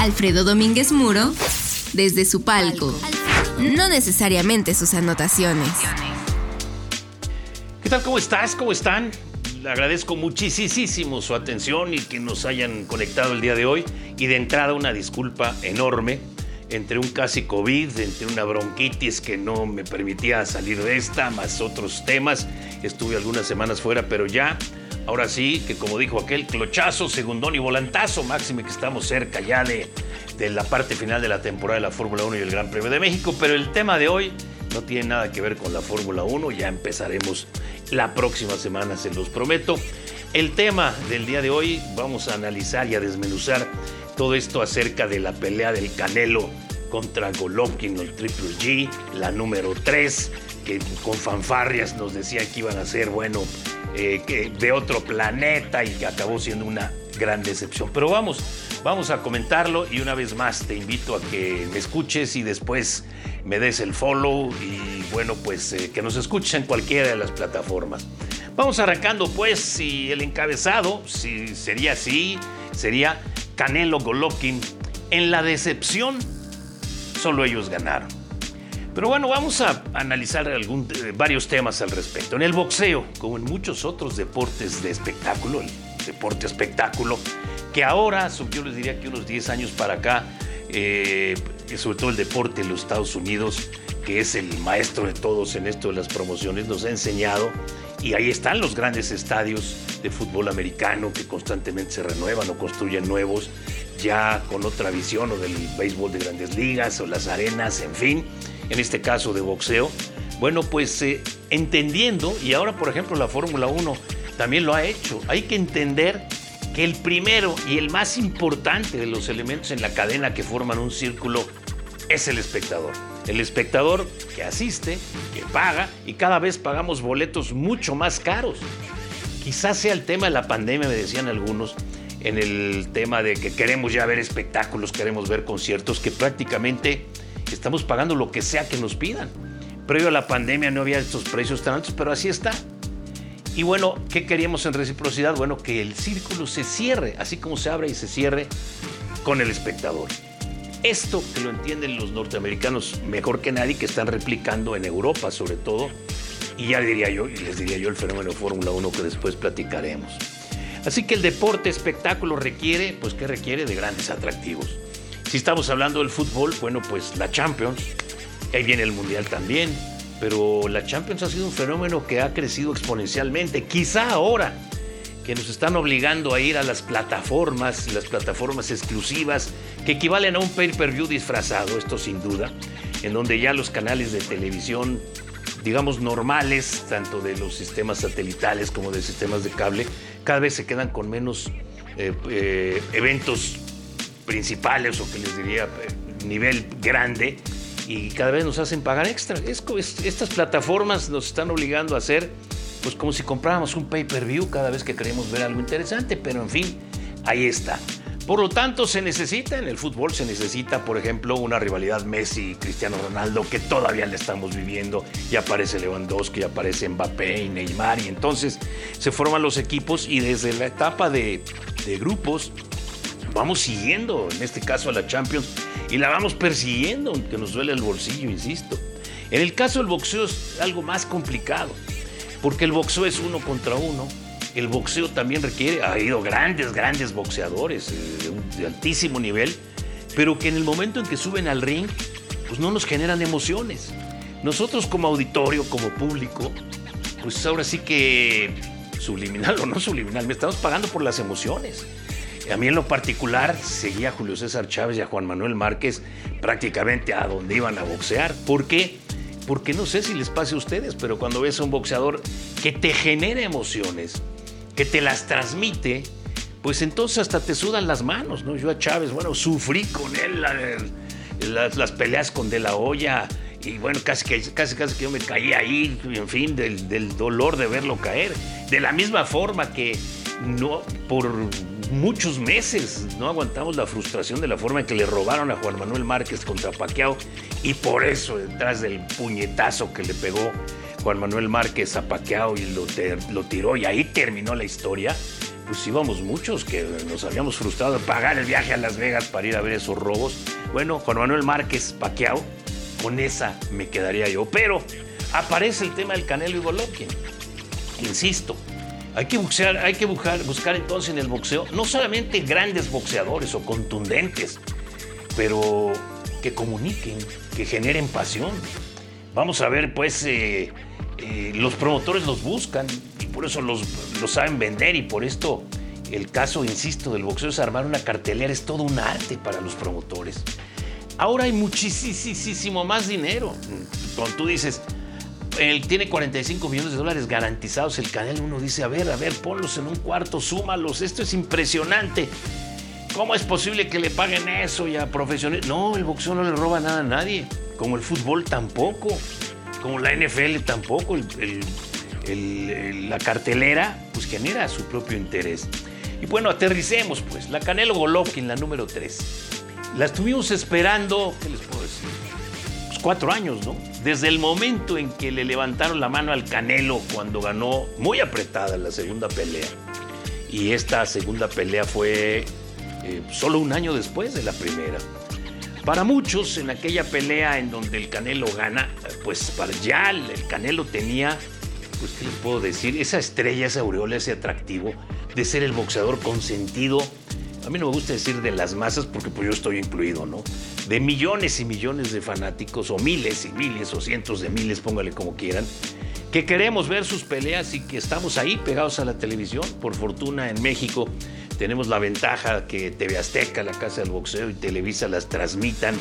Alfredo Domínguez Muro desde su palco, no necesariamente sus anotaciones. ¿Qué tal? ¿Cómo estás? ¿Cómo están? Le agradezco muchísimo su atención y que nos hayan conectado el día de hoy. Y de entrada una disculpa enorme entre un casi COVID, entre una bronquitis que no me permitía salir de esta, más otros temas. Estuve algunas semanas fuera, pero ya, ahora sí, que como dijo aquel, clochazo, segundón y volantazo, máximo que estamos cerca ya de, de la parte final de la temporada de la Fórmula 1 y el Gran Premio de México. Pero el tema de hoy no tiene nada que ver con la Fórmula 1, ya empezaremos la próxima semana, se los prometo. El tema del día de hoy, vamos a analizar y a desmenuzar todo esto acerca de la pelea del Canelo contra Golovkin, el Triple G, la número 3, que con fanfarrias nos decían que iban a ser, bueno, eh, de otro planeta y acabó siendo una gran decepción. Pero vamos, vamos a comentarlo y una vez más te invito a que me escuches y después me des el follow y bueno, pues eh, que nos escuches en cualquiera de las plataformas. Vamos arrancando pues si el encabezado, si sería así, sería Canelo Golovkin. En la decepción, solo ellos ganaron. Pero bueno, vamos a analizar algún, eh, varios temas al respecto. En el boxeo, como en muchos otros deportes de espectáculo, el deporte espectáculo, que ahora, yo les diría que unos 10 años para acá, eh, sobre todo el deporte en los Estados Unidos, que es el maestro de todos en esto de las promociones, nos ha enseñado, y ahí están los grandes estadios de fútbol americano que constantemente se renuevan o construyen nuevos, ya con otra visión o del béisbol de grandes ligas o las arenas, en fin, en este caso de boxeo. Bueno, pues eh, entendiendo, y ahora por ejemplo la Fórmula 1 también lo ha hecho, hay que entender que el primero y el más importante de los elementos en la cadena que forman un círculo es el espectador. El espectador que asiste, que paga y cada vez pagamos boletos mucho más caros. Quizás sea el tema de la pandemia, me decían algunos, en el tema de que queremos ya ver espectáculos, queremos ver conciertos, que prácticamente estamos pagando lo que sea que nos pidan. Previo a la pandemia no había estos precios tan altos, pero así está. Y bueno, ¿qué queríamos en reciprocidad? Bueno, que el círculo se cierre, así como se abre y se cierre con el espectador. Esto que lo entienden los norteamericanos mejor que nadie, que están replicando en Europa sobre todo, y ya diría yo, y les diría yo el fenómeno Fórmula 1 que después platicaremos. Así que el deporte espectáculo requiere, pues ¿qué requiere? De grandes atractivos. Si estamos hablando del fútbol, bueno, pues la Champions, ahí viene el Mundial también, pero la Champions ha sido un fenómeno que ha crecido exponencialmente. Quizá ahora que nos están obligando a ir a las plataformas, las plataformas exclusivas, que equivalen a un pay-per-view disfrazado, esto sin duda, en donde ya los canales de televisión digamos, normales, tanto de los sistemas satelitales como de sistemas de cable, cada vez se quedan con menos eh, eh, eventos principales o que les diría eh, nivel grande y cada vez nos hacen pagar extra. estas plataformas nos están obligando a hacer pues como si compráramos un pay-per-view cada vez que queremos ver algo interesante, pero en fin, ahí está. Por lo tanto, se necesita en el fútbol, se necesita, por ejemplo, una rivalidad Messi-Cristiano Ronaldo que todavía le estamos viviendo. Ya aparece Lewandowski, ya aparece Mbappé y Neymar, y entonces se forman los equipos y desde la etapa de, de grupos vamos siguiendo, en este caso a la Champions, y la vamos persiguiendo, aunque nos duele el bolsillo, insisto. En el caso del boxeo es algo más complicado, porque el boxeo es uno contra uno el boxeo también requiere, ha habido grandes, grandes boxeadores eh, de altísimo nivel, pero que en el momento en que suben al ring, pues no nos generan emociones. Nosotros como auditorio, como público, pues ahora sí que subliminal o no subliminal, me estamos pagando por las emociones. A mí en lo particular seguía a Julio César Chávez y a Juan Manuel Márquez prácticamente a donde iban a boxear. ¿Por qué? Porque no sé si les pase a ustedes, pero cuando ves a un boxeador que te genera emociones, que te las transmite, pues entonces hasta te sudan las manos, ¿no? Yo a Chávez, bueno, sufrí con él las, peleas con De La Hoya y bueno, casi que, casi, casi que yo me caí ahí, en fin, del, del dolor de verlo caer. De la misma forma que no, por muchos meses no aguantamos la frustración de la forma en que le robaron a Juan Manuel Márquez contra Paquiao y por eso detrás del puñetazo que le pegó Juan Manuel Márquez a Paquiao y lo, lo tiró y ahí terminó la historia. pues íbamos muchos que nos habíamos frustrado de pagar el viaje a Las Vegas para ir a ver esos robos. Bueno, Juan Manuel Márquez Paquiao, con esa me quedaría yo. Pero aparece el tema del Canelo y Golovkin. Insisto, hay que, hay que buscar, buscar entonces en el boxeo no solamente grandes boxeadores o contundentes, pero que comuniquen, que generen pasión. Vamos a ver, pues, eh, eh, los promotores los buscan y por eso los, los saben vender y por esto el caso, insisto, del boxeo es armar una cartelera, es todo un arte para los promotores. Ahora hay muchísimo más dinero. Cuando tú dices, él tiene 45 millones de dólares garantizados, el canal uno dice, a ver, a ver, ponlos en un cuarto, súmalos, esto es impresionante. ¿Cómo es posible que le paguen eso ya profesionales? No, el boxeo no le roba nada a nadie, como el fútbol tampoco, como la NFL tampoco, la cartelera pues genera su propio interés. Y bueno, aterricemos pues, la Canelo Golovkin, la número 3. La estuvimos esperando, ¿qué les puedo decir? Pues cuatro años, ¿no? Desde el momento en que le levantaron la mano al Canelo cuando ganó muy apretada la segunda pelea. Y esta segunda pelea fue eh, solo un año después de la primera. Para muchos, en aquella pelea en donde el Canelo gana, pues para ya el Canelo tenía, pues qué les puedo decir, esa estrella, esa aureola, ese atractivo de ser el boxeador consentido. A mí no me gusta decir de las masas porque pues yo estoy incluido, ¿no? De millones y millones de fanáticos, o miles y miles, o cientos de miles, póngale como quieran, que queremos ver sus peleas y que estamos ahí pegados a la televisión. Por fortuna en México tenemos la ventaja que TV Azteca, la Casa del Boxeo y Televisa las transmitan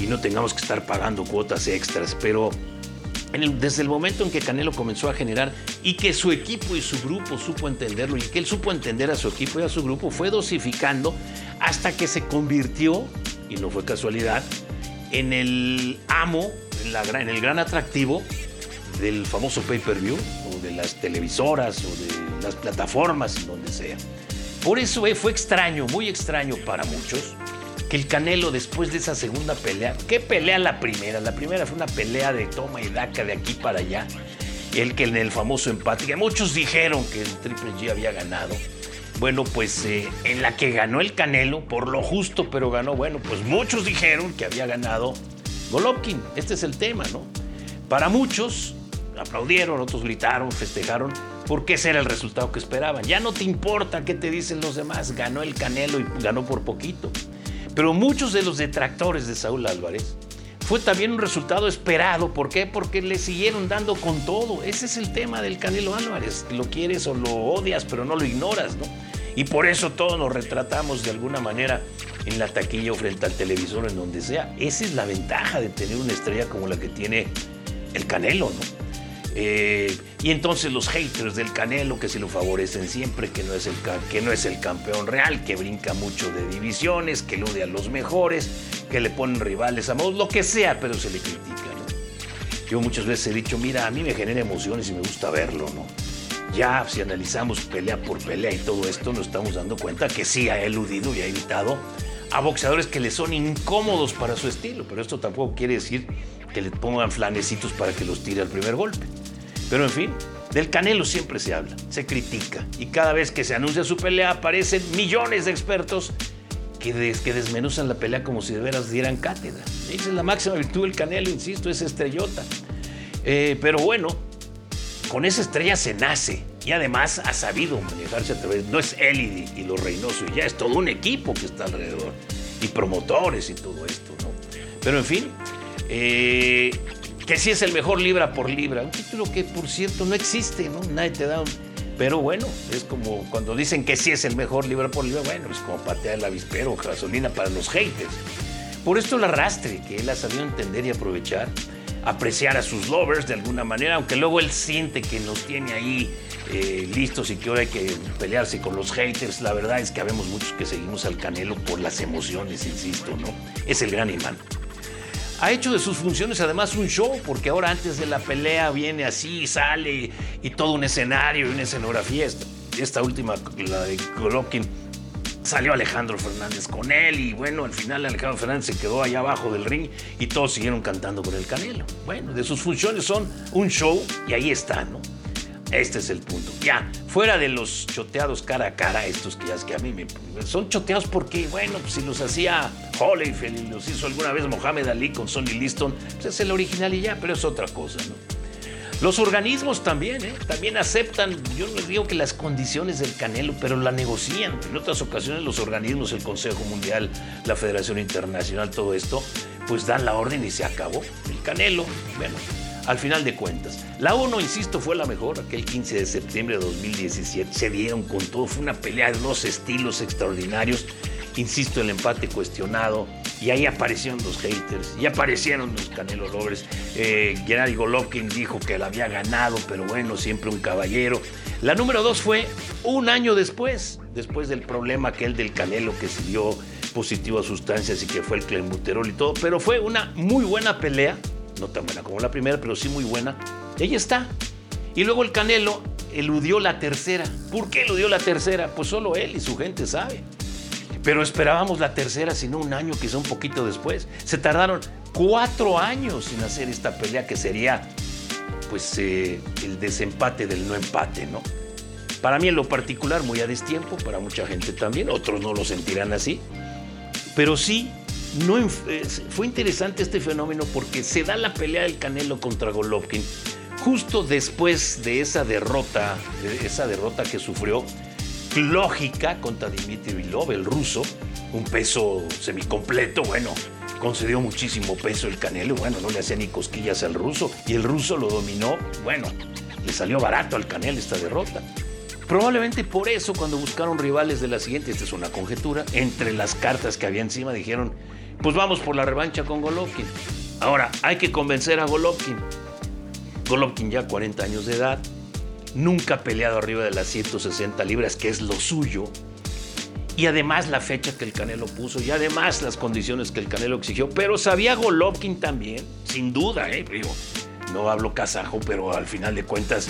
y no tengamos que estar pagando cuotas extras, pero desde el momento en que Canelo comenzó a generar y que su equipo y su grupo supo entenderlo y que él supo entender a su equipo y a su grupo, fue dosificando hasta que se convirtió, y no fue casualidad, en el amo, en, en el gran atractivo del famoso pay-per-view, o de las televisoras, o de las plataformas, donde sea. Por eso fue extraño, muy extraño para muchos, el Canelo después de esa segunda pelea, ¿qué pelea la primera? La primera fue una pelea de toma y daca de aquí para allá. El que en el famoso empate, que muchos dijeron que el Triple G había ganado. Bueno, pues eh, en la que ganó el Canelo, por lo justo, pero ganó, bueno, pues muchos dijeron que había ganado Golovkin. Este es el tema, ¿no? Para muchos aplaudieron, otros gritaron, festejaron, porque ese era el resultado que esperaban. Ya no te importa qué te dicen los demás, ganó el Canelo y ganó por poquito. Pero muchos de los detractores de Saúl Álvarez fue también un resultado esperado. ¿Por qué? Porque le siguieron dando con todo. Ese es el tema del Canelo Álvarez. Lo quieres o lo odias, pero no lo ignoras, ¿no? Y por eso todos nos retratamos de alguna manera en la taquilla o frente al televisor, en donde sea. Esa es la ventaja de tener una estrella como la que tiene el Canelo, ¿no? Eh, y entonces los haters del Canelo que se lo favorecen siempre, que no, es el, que no es el campeón real, que brinca mucho de divisiones, que elude a los mejores, que le ponen rivales a modos, lo que sea, pero se le critica. Yo muchas veces he dicho, mira, a mí me genera emociones y me gusta verlo, ¿no? Ya si analizamos pelea por pelea y todo esto, nos estamos dando cuenta que sí ha eludido y ha evitado a boxeadores que le son incómodos para su estilo, pero esto tampoco quiere decir que le pongan flanecitos para que los tire al primer golpe. Pero en fin, del Canelo siempre se habla, se critica y cada vez que se anuncia su pelea aparecen millones de expertos que, que desmenuzan la pelea como si de veras dieran cátedra. Esa es la máxima virtud del Canelo, insisto, es estrellota. Eh, pero bueno, con esa estrella se nace y además ha sabido manejarse a través, no es él y, y los Reynoso, ya es todo un equipo que está alrededor y promotores y todo esto, ¿no? Pero en fin, eh, que sí es el mejor libra por libra. Un título que, por cierto, no existe, ¿no? Nadie te da un... Pero bueno, es como cuando dicen que sí es el mejor libra por libra, bueno, es como patear el avispero, gasolina para los haters. Por esto el arrastre, que él ha sabido entender y aprovechar, apreciar a sus lovers de alguna manera, aunque luego él siente que nos tiene ahí eh, listos y que ahora hay que pelearse con los haters. La verdad es que habemos muchos que seguimos al Canelo por las emociones, insisto, ¿no? Es el gran imán ha hecho de sus funciones además un show, porque ahora antes de la pelea viene así, sale y, todo un escenario y una escenografía. Esta, última, la de Golovkin, salió Alejandro Fernández con él y bueno, al final Alejandro Fernández se quedó allá abajo del ring y todos siguieron cantando con el Canelo. Bueno, de sus funciones son un show y ahí está, ¿no? Este es el punto. Ya, fuera de los choteados cara a cara, estos que ya es que a mí me. Son choteados porque, bueno, pues si los hacía Holyfield y los hizo alguna vez Mohamed Ali con Sonny Liston, pues es el original y ya, pero es otra cosa, ¿no? Los organismos también, ¿eh? También aceptan, yo no digo que las condiciones del Canelo, pero la negocian. En otras ocasiones los organismos, el Consejo Mundial, la Federación Internacional, todo esto, pues dan la orden y se acabó. El Canelo, bueno, al final de cuentas. La 1, insisto, fue la mejor, aquel 15 de septiembre de 2017. Se dieron con todo, fue una pelea de dos estilos extraordinarios. Insisto, el empate cuestionado. Y ahí aparecieron los haters, y aparecieron los Canelo Lovers. Eh, Golovkin dijo que la había ganado, pero bueno, siempre un caballero. La número 2 fue un año después, después del problema aquel del Canelo que se dio positivo a sustancias y que fue el clenbuterol y todo. Pero fue una muy buena pelea no tan buena como la primera, pero sí muy buena. Y ahí está. Y luego el Canelo eludió la tercera. ¿Por qué eludió la tercera? Pues solo él y su gente sabe. Pero esperábamos la tercera, sino un año, quizá un poquito después. Se tardaron cuatro años sin hacer esta pelea que sería, pues, eh, el desempate del no empate, ¿no? Para mí en lo particular muy a destiempo, para mucha gente también, otros no lo sentirán así. Pero sí no, fue interesante este fenómeno porque se da la pelea del Canelo contra Golovkin justo después de esa derrota, de esa derrota que sufrió lógica contra Dmitry Vilov, el ruso, un peso semicompleto, bueno, concedió muchísimo peso el Canelo, bueno, no le hacía ni cosquillas al ruso y el ruso lo dominó, bueno, le salió barato al Canelo esta derrota. Probablemente por eso cuando buscaron rivales de la siguiente, esta es una conjetura, entre las cartas que había encima dijeron, pues vamos por la revancha con Golovkin. Ahora, hay que convencer a Golovkin. Golovkin ya 40 años de edad, nunca ha peleado arriba de las 160 libras, que es lo suyo. Y además la fecha que el Canelo puso, y además las condiciones que el Canelo exigió. Pero sabía Golovkin también, sin duda, ¿eh? No hablo kazajo, pero al final de cuentas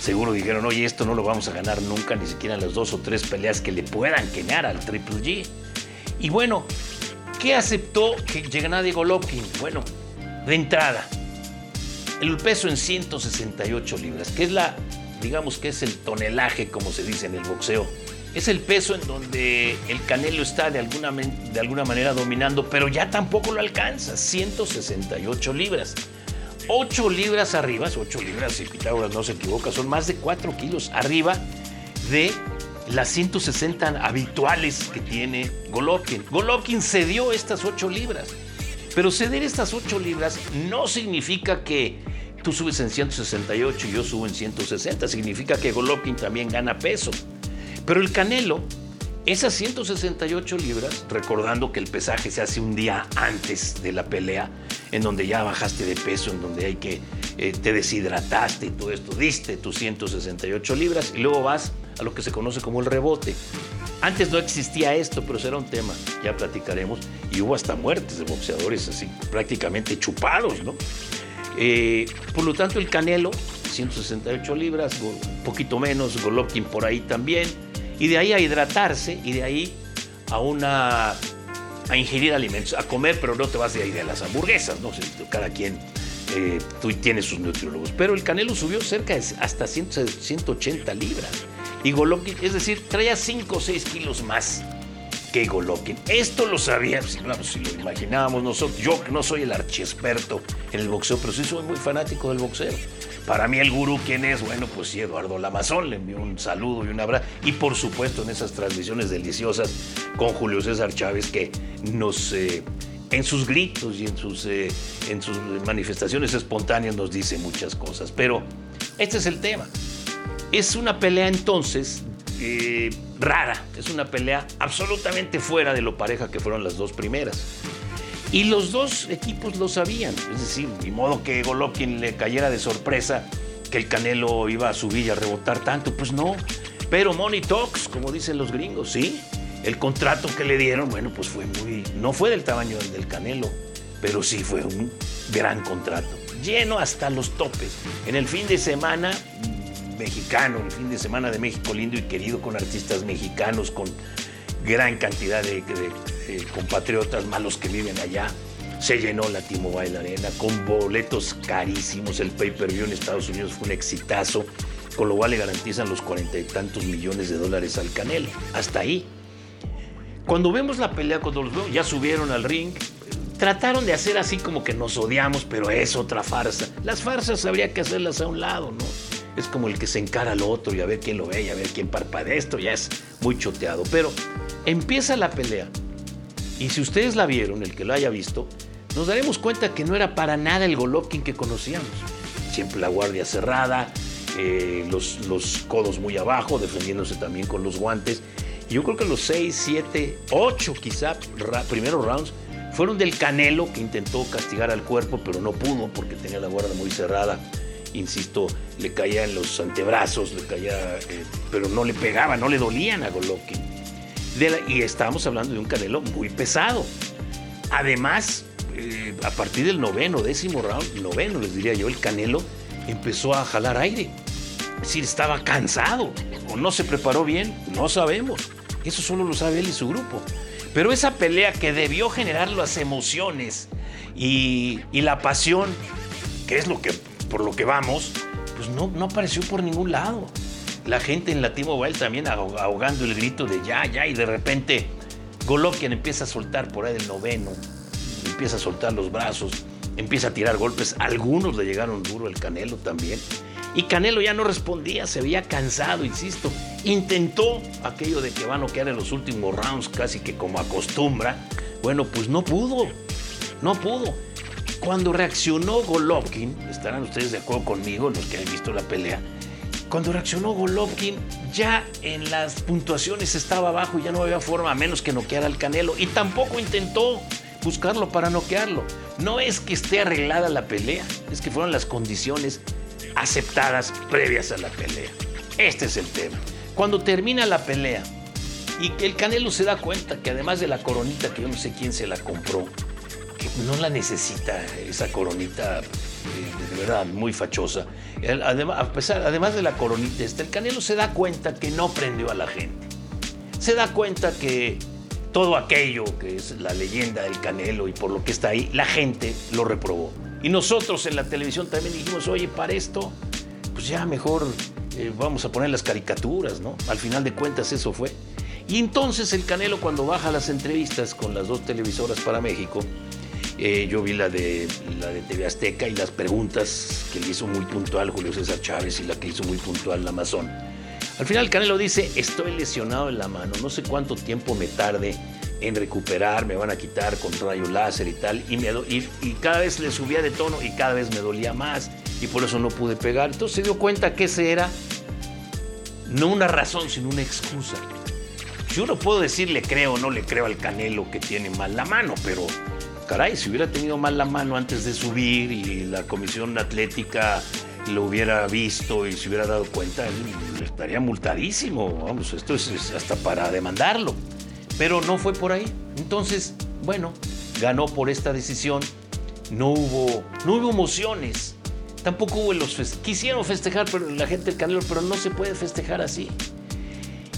seguro dijeron, oye, esto no lo vamos a ganar nunca, ni siquiera las dos o tres peleas que le puedan queñar al Triple G. Y bueno, ¿Qué aceptó Gennady Golovkin? Bueno, de entrada, el peso en 168 libras, que es la, digamos que es el tonelaje, como se dice en el boxeo. Es el peso en donde el Canelo está de alguna, de alguna manera dominando, pero ya tampoco lo alcanza, 168 libras. 8 libras arriba, 8 libras, si Pitágoras no se equivoca, son más de 4 kilos arriba de las 160 habituales que tiene Golovkin. Golovkin cedió estas 8 libras. Pero ceder estas 8 libras no significa que tú subes en 168 y yo subo en 160. Significa que Golovkin también gana peso. Pero el Canelo, esas 168 libras, recordando que el pesaje se hace un día antes de la pelea, en donde ya bajaste de peso, en donde hay que eh, te deshidrataste y todo esto, diste tus 168 libras y luego vas a lo que se conoce como el rebote. Antes no existía esto, pero será un tema, ya platicaremos, y hubo hasta muertes de boxeadores así prácticamente chupados, ¿no? Eh, por lo tanto, el Canelo, 168 libras, un poquito menos, Golovkin por ahí también, y de ahí a hidratarse, y de ahí a una a ingerir alimentos, a comer, pero no te vas de ahí de las hamburguesas, ¿no? Cada quien eh, tú tienes sus nutriólogos. Pero el Canelo subió cerca de hasta 180 libras. Y Golovkin, es decir, traía 5 o 6 kilos más que Golovkin. Esto lo sabía, si, si lo imaginábamos nosotros. Yo no soy el archiexperto en el boxeo, pero sí soy muy fanático del boxeo. Para mí el gurú, ¿quién es? Bueno, pues sí, Eduardo Lamazón, le envió un saludo y un abrazo. Y por supuesto en esas transmisiones deliciosas con Julio César Chávez que nos... Eh, en sus gritos y en sus, eh, en sus manifestaciones espontáneas nos dice muchas cosas. Pero este es el tema. Es una pelea entonces eh, rara, es una pelea absolutamente fuera de lo pareja que fueron las dos primeras. Y los dos equipos lo sabían, es decir, ni modo que Golovkin le cayera de sorpresa que el Canelo iba a subir y a rebotar tanto, pues no. Pero Money Talks, como dicen los gringos, sí. El contrato que le dieron, bueno, pues fue muy, no fue del tamaño del Canelo, pero sí fue un gran contrato, lleno hasta los topes. En el fin de semana mexicano, el fin de semana de México lindo y querido con artistas mexicanos, con gran cantidad de, compatriotas malos que viven allá. Se llenó la T-Mobile Arena con boletos carísimos. El pay-per-view en Estados Unidos fue un exitazo. con lo cual le garantizan los cuarenta y tantos millones de dólares al Canelo. Hasta ahí. Cuando vemos la pelea, cuando los veo, ya subieron al ring, trataron de hacer así como que nos odiamos, pero es otra farsa. Las farsas habría que hacerlas a un lado, ¿no? Es como el que se encara al otro y a ver quién lo ve y a ver quién parpadea. Esto ya es muy choteado. Pero empieza la pelea. Y si ustedes la vieron, el que lo haya visto, nos daremos cuenta que no era para nada el Golovkin que conocíamos. Siempre la guardia cerrada, eh, los, los codos muy abajo, defendiéndose también con los guantes. Yo creo que los 6, 7, 8 quizá primeros rounds fueron del Canelo que intentó castigar al cuerpo, pero no pudo porque tenía la guardia muy cerrada. Insisto, le caía en los antebrazos, le caía, eh, pero no le pegaba, no le dolían a Golovkin. y estábamos hablando de un Canelo muy pesado. Además, eh, a partir del noveno, décimo round, noveno les diría yo, el Canelo empezó a jalar aire. Es decir, estaba cansado o no se preparó bien, no sabemos. Eso solo lo sabe él y su grupo. Pero esa pelea que debió generar las emociones y, la pasión, que es lo que, por lo que vamos, pues no, apareció por ningún lado. La gente en la T-Mobile también ahogando el grito de ya, ya, y de repente Golovkin empieza a soltar por ahí del noveno, empieza a soltar los brazos, empieza a tirar golpes. Algunos le llegaron duro el Canelo también. Y Canelo ya no respondía, se veía cansado, insisto. Intentó aquello de que va a noquear en los últimos rounds, casi que como acostumbra. Bueno, pues no pudo, no pudo. Cuando reaccionó Golovkin, estarán ustedes de acuerdo conmigo, los que han visto la pelea, cuando reaccionó Golovkin, ya en las puntuaciones estaba abajo y ya no había forma a menos que noquear al Canelo. Y tampoco intentó buscarlo para noquearlo. No es que esté arreglada la pelea, es que fueron las condiciones aceptadas previas a la pelea. Este es el tema. Cuando termina la pelea y el Canelo se da cuenta que además de la coronita, que yo no sé quién se la compró, no la necesita esa coronita eh, de verdad muy fachosa. Además, a pesar, además de la coronita, el Canelo se da cuenta que no prendió a la gente. Se da cuenta que todo aquello que es la leyenda del Canelo y por lo que está ahí, la gente lo reprobó. Y nosotros en la televisión también dijimos, oye, para esto, pues ya mejor eh, vamos a poner las caricaturas, ¿no? Al final de cuentas eso fue. Y entonces el Canelo cuando baja las entrevistas con las dos televisoras para México, eh, yo vi la de, la de TV Azteca y las preguntas que le hizo muy puntual Julio César Chávez y la que hizo muy puntual la Amazon. Al final Canelo dice, estoy lesionado en la mano, no sé cuánto tiempo me tarde en recuperar, me van a quitar con rayo láser y tal, y, cada vez le subía de tono y cada vez me dolía más, y por eso no pude pegar. Entonces se dio cuenta que ese era no una razón, sino una excusa. Yo no puedo decir le creo o no le creo al Canelo que tiene mal la mano, pero caray, si hubiera tenido mal la mano antes de subir y la comisión atlética lo hubiera visto y se hubiera dado cuenta, él estaría multadísimo. Vamos, esto es hasta para demandarlo pero no fue por ahí. Entonces, bueno, ganó por esta decisión. No hubo, no hubo emociones. Tampoco hubo los festejos. Quisieron festejar pero la gente del Canelo, pero no se puede festejar así.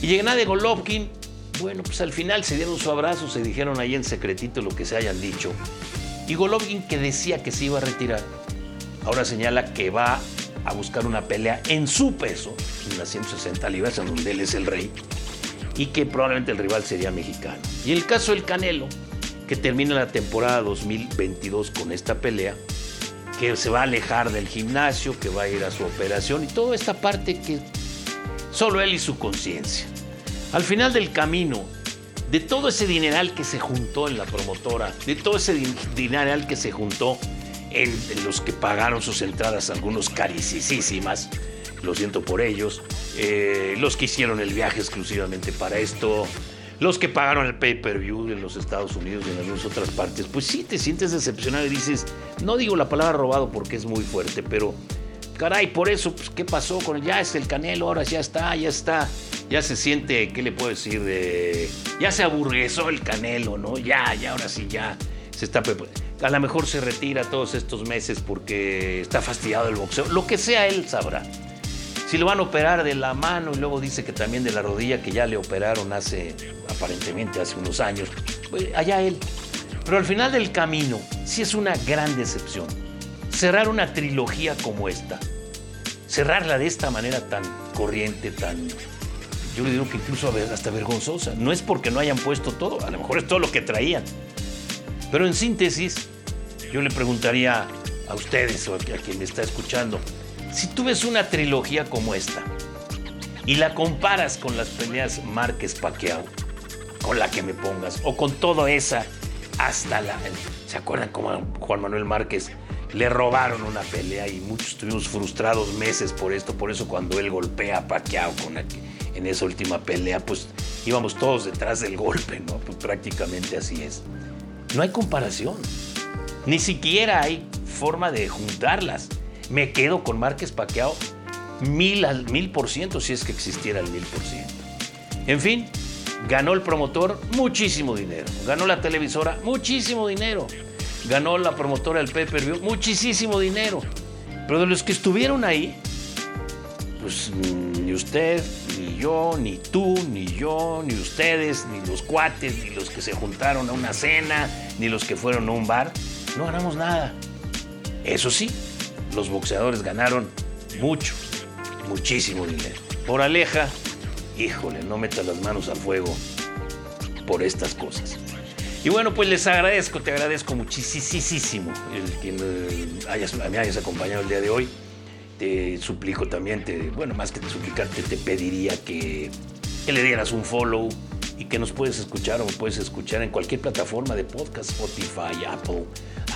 Y de Golovkin, bueno, pues al final se dieron su abrazo, se dijeron ahí en secretito lo que se hayan dicho. Y Golovkin, que decía que se iba a retirar, ahora señala que va a buscar una pelea en su peso, en las 160 libras, en donde él es el rey y que probablemente el rival sería mexicano. Y el caso del Canelo, que termina la temporada 2022 con esta pelea, que se va a alejar del gimnasio, que va a ir a su operación y toda esta parte que solo él y su conciencia. Al final del camino, de todo ese dineral que se juntó en la promotora, de todo ese dineral que se juntó en, los que pagaron sus entradas, algunos carísimas, lo siento por ellos, eh, los que hicieron el viaje exclusivamente para esto, los que pagaron el pay-per-view en los Estados Unidos y en algunas otras partes, pues sí te sientes decepcionado y dices, no digo la palabra robado porque es muy fuerte, pero caray, por eso, pues, ¿qué pasó con él? Ya es el Canelo, ahora ya está, ya está, ya se siente, ¿qué le puedo decir? ya se aburguesó el Canelo, ¿no? Ya, ya, ahora sí, ya se está a lo mejor se retira todos estos meses porque está fastidiado el boxeo, lo que sea él sabrá. Si lo van a operar de la mano y luego dice que también de la rodilla que ya le operaron hace, aparentemente hace unos años, pues allá él. Pero al final del camino, sí es una gran decepción. Cerrar una trilogía como esta, cerrarla de esta manera tan corriente, tan, yo le digo que incluso hasta vergonzosa. No es porque no hayan puesto todo, a lo mejor es todo lo que traían. Pero en síntesis, yo le preguntaría a ustedes o a quien me está escuchando, si tú ves una trilogía como esta y la comparas con las peleas Márquez Paquiao, con la que me pongas, o con toda esa, hasta la. ¿Se acuerdan cómo Juan Manuel Márquez le robaron una pelea y muchos estuvimos frustrados meses por esto? Por eso cuando él golpea a Paquiao con en esa última pelea, pues íbamos todos detrás del golpe, ¿no? Pues prácticamente así es. No hay comparación. Ni siquiera hay forma de juntarlas. Me quedo con Márquez Paquiao mil al mil por ciento si es que existiera el mil por ciento. En fin, ganó el promotor muchísimo dinero. Ganó la televisora muchísimo dinero. Ganó la promotora del pay-per-view muchísimo dinero. Pero de los que estuvieron ahí, pues ni usted, ni yo, ni tú, ni yo, ni ustedes, ni los cuates, ni los que se juntaron a una cena, ni los que fueron a un bar, no ganamos nada. Eso sí, los boxeadores ganaron mucho, muchísimo dinero. Por Aleja, híjole, no metas las manos al fuego por estas cosas. Y bueno, pues les agradezco, te agradezco muchísimo el que me hayas acompañado el día de hoy te suplico también, te, bueno, más que te suplicarte, te pediría que, le dieras un follow y que nos puedes escuchar o puedes escuchar en cualquier plataforma de podcast, Spotify, Apple,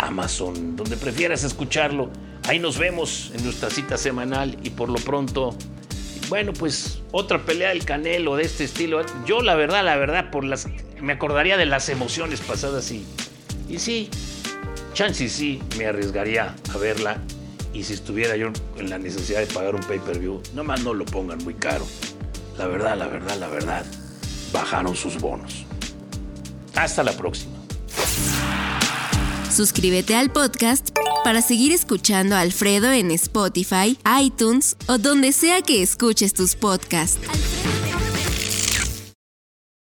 Amazon, donde prefieras escucharlo. Ahí nos vemos en nuestra cita semanal y por lo pronto, bueno, pues otra pelea del Canelo de este estilo. Yo la verdad, la verdad, por las me acordaría de las emociones pasadas y y sí, chances sí me arriesgaría a verla y si estuviera yo en la necesidad de pagar un pay-per-view, nomás no lo pongan muy caro. La verdad, la verdad, la verdad, bajaron sus bonos. Hasta la próxima. Suscríbete al podcast para seguir escuchando a Alfredo en Spotify, iTunes o donde sea que escuches tus podcasts.